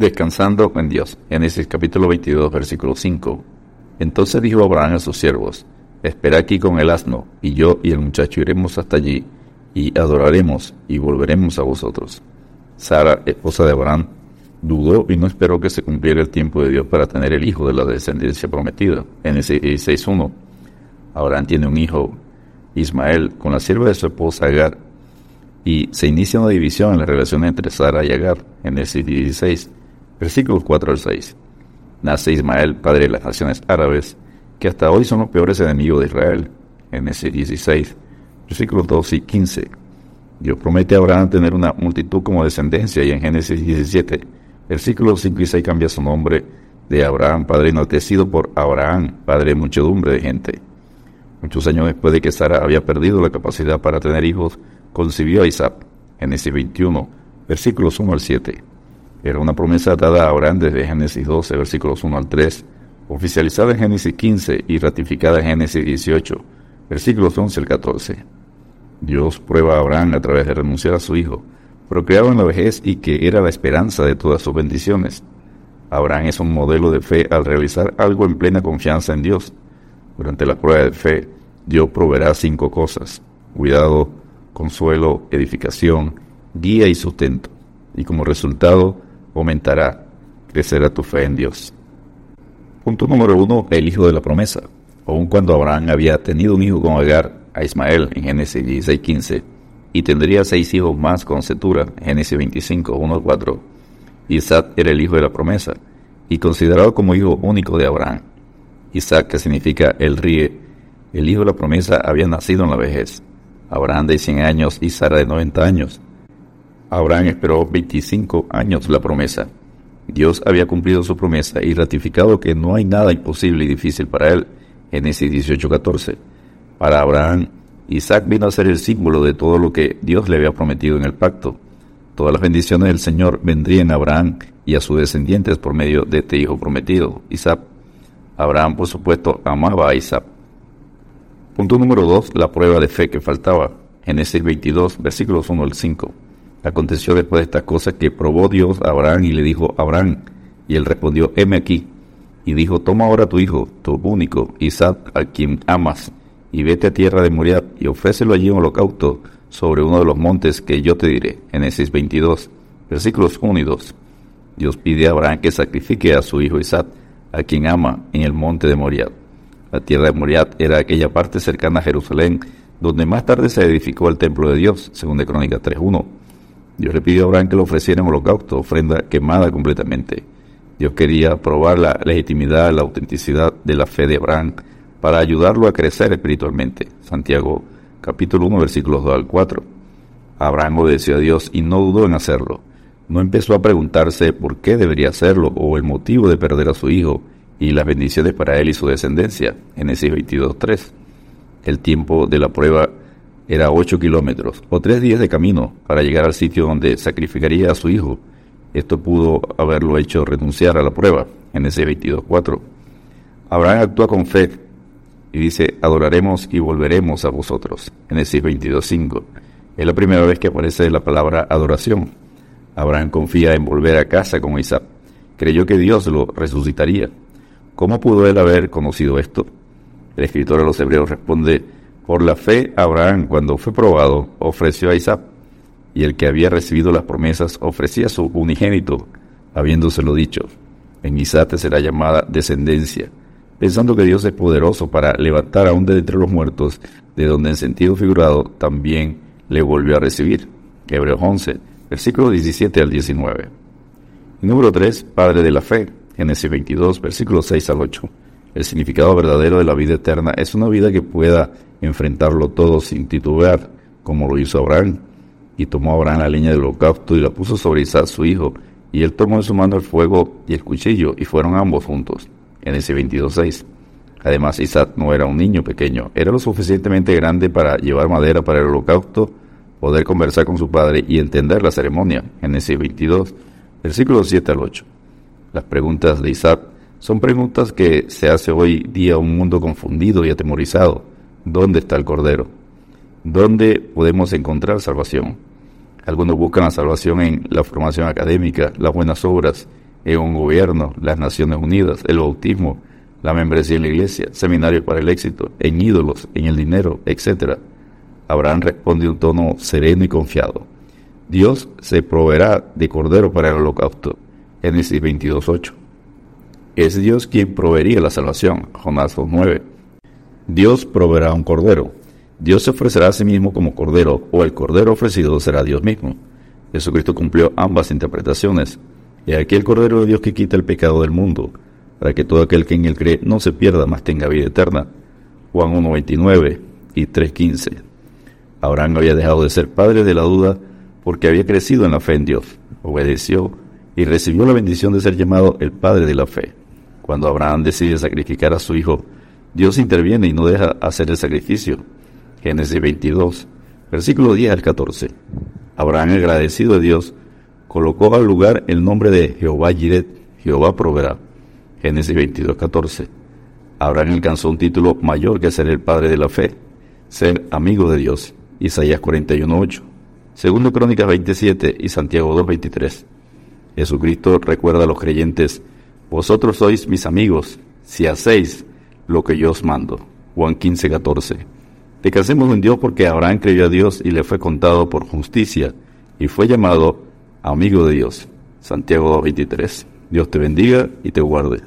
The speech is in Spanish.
Descansando en Dios. Génesis capítulo 22, versículo 5. Entonces dijo Abraham a sus siervos, espera aquí con el asno, y yo y el muchacho iremos hasta allí, y adoraremos, y volveremos a vosotros. Sara, esposa de Abraham, dudó y no esperó que se cumpliera el tiempo de Dios para tener el hijo de la descendencia prometida. Génesis 16.1. Abraham tiene un hijo, Ismael, con la sierva de su esposa Agar, y se inicia una división en la relación entre Sara y Agar, el 16, versículos 4 al 6. Nace Ismael, padre de las naciones árabes, que hasta hoy son los peores enemigos de Israel, ese 16, versículos 2 y 15. Dios promete a Abraham tener una multitud como descendencia y en Génesis 17, versículos 5 y 6 cambia su nombre de Abraham, padre enaltecido por Abraham, padre de muchedumbre de gente. Muchos años después de que Sara había perdido la capacidad para tener hijos, concibió a Isaac, Génesis 21, versículos 1 al 7. Era una promesa dada a Abraham desde Génesis 12, versículos 1 al 3, oficializada en Génesis 15 y ratificada en Génesis 18, versículos 11 al 14. Dios prueba a Abraham a través de renunciar a su hijo, procreado en la vejez y que era la esperanza de todas sus bendiciones. Abraham es un modelo de fe al realizar algo en plena confianza en Dios. Durante la prueba de fe, Dios proveerá cinco cosas: cuidado, consuelo, edificación, guía y sustento. Y como resultado, aumentará, crecerá tu fe en Dios. Punto número uno, el hijo de la promesa. Aun cuando Abraham había tenido un hijo con Agar, a Ismael, en Génesis 16:15, y tendría seis hijos más con Setura, Génesis 25, 1 al 4, Isaac era el hijo de la promesa, y considerado como hijo único de Abraham. Isaac, que significa el ríe, el hijo de la promesa, había nacido en la vejez. Abraham de 100 años y Sara de 90 años. Abraham esperó 25 años la promesa. Dios había cumplido su promesa y ratificado que no hay nada imposible y difícil para él. Génesis 18:14. Para Abraham, Isaac vino a ser el símbolo de todo lo que Dios le había prometido en el pacto. Todas las bendiciones del Señor vendrían a Abraham y a sus descendientes por medio de este hijo prometido, Isaac. Abraham, por supuesto, amaba a Isaac. Punto número 2. La prueba de fe que faltaba. Génesis 22, versículos 1 al 5. Aconteció después de estas cosas que probó Dios a Abraham y le dijo, Abraham, y él respondió, heme aquí. Y dijo, toma ahora tu hijo, tu único, Isaac, a quien amas, y vete a tierra de Moriah, y ofrécelo allí en holocausto sobre uno de los montes que yo te diré. Génesis 22, versículos 1 y 2. Dios pide a Abraham que sacrifique a su hijo Isaac, a quien ama, en el monte de Moriah. La tierra de Moriah era aquella parte cercana a Jerusalén, donde más tarde se edificó el templo de Dios, según de Crónica 3.1. Dios le pidió a Abraham que lo ofreciera en holocausto, ofrenda quemada completamente. Dios quería probar la legitimidad, la autenticidad de la fe de Abraham para ayudarlo a crecer espiritualmente. Santiago capítulo 1 versículos 2 al 4. Abraham obedeció a Dios y no dudó en hacerlo. No empezó a preguntarse por qué debería hacerlo o el motivo de perder a su hijo y las bendiciones para él y su descendencia. Génesis 22.3. El tiempo de la prueba era ocho kilómetros o tres días de camino para llegar al sitio donde sacrificaría a su hijo. Esto pudo haberlo hecho renunciar a la prueba, en ese 22.4. Abraham actúa con fe y dice, adoraremos y volveremos a vosotros, en ese 22.5. Es la primera vez que aparece la palabra adoración. Abraham confía en volver a casa con Isaac. Creyó que Dios lo resucitaría. ¿Cómo pudo él haber conocido esto? El escritor de los Hebreos responde, por la fe, Abraham, cuando fue probado, ofreció a Isaac, y el que había recibido las promesas ofrecía su unigénito, habiéndoselo dicho. En Isaac será llamada descendencia, pensando que Dios es poderoso para levantar aún de entre los muertos, de donde en sentido figurado también le volvió a recibir. Hebreos 11, versículo 17 al 19. número 3, Padre de la Fe, Génesis 22, versículos 6 al 8. El significado verdadero de la vida eterna es una vida que pueda enfrentarlo todo sin titubear, como lo hizo Abraham. Y tomó Abraham la leña del holocausto y la puso sobre Isaac su hijo, y él tomó en su mano el fuego y el cuchillo, y fueron ambos juntos. En ese 22.6. Además, Isaac no era un niño pequeño, era lo suficientemente grande para llevar madera para el holocausto, poder conversar con su padre y entender la ceremonia. Ese 22, versículos 7 al 8. Las preguntas de Isaac son preguntas que se hace hoy día un mundo confundido y atemorizado. ¿Dónde está el Cordero? ¿Dónde podemos encontrar salvación? Algunos buscan la salvación en la formación académica, las buenas obras, en un gobierno, las Naciones Unidas, el bautismo, la membresía en la iglesia, seminario para el éxito, en ídolos, en el dinero, etc. Abraham responde un tono sereno y confiado. Dios se proveerá de cordero para el holocausto. Génesis 22.8. Es Dios quien proveería la salvación. Jonás 2.9. Dios proveerá un cordero. Dios se ofrecerá a sí mismo como cordero, o el cordero ofrecido será Dios mismo. Jesucristo cumplió ambas interpretaciones. Y aquí el cordero de Dios que quita el pecado del mundo para que todo aquel que en él cree no se pierda, mas tenga vida eterna. Juan 1.29 y 3.15. Abraham había dejado de ser padre de la duda porque había crecido en la fe en Dios, obedeció y recibió la bendición de ser llamado el padre de la fe. Cuando Abraham decide sacrificar a su hijo, Dios interviene y no deja hacer el sacrificio. Génesis 22, versículo 10 al 14. Abraham, agradecido a Dios, colocó al lugar el nombre de Jehová Jiret, Jehová proveerá. Génesis 22, 14. Abraham alcanzó un título mayor que ser el padre de la fe, ser amigo de Dios. Isaías 41, 8. Segundo Crónicas 27 y Santiago 2, 23. Jesucristo recuerda a los creyentes, vosotros sois mis amigos, si hacéis lo que yo os mando. Juan 15, 14. Descansemos en Dios porque Abraham creyó a Dios y le fue contado por justicia y fue llamado amigo de Dios. Santiago 2, 23. Dios te bendiga y te guarde.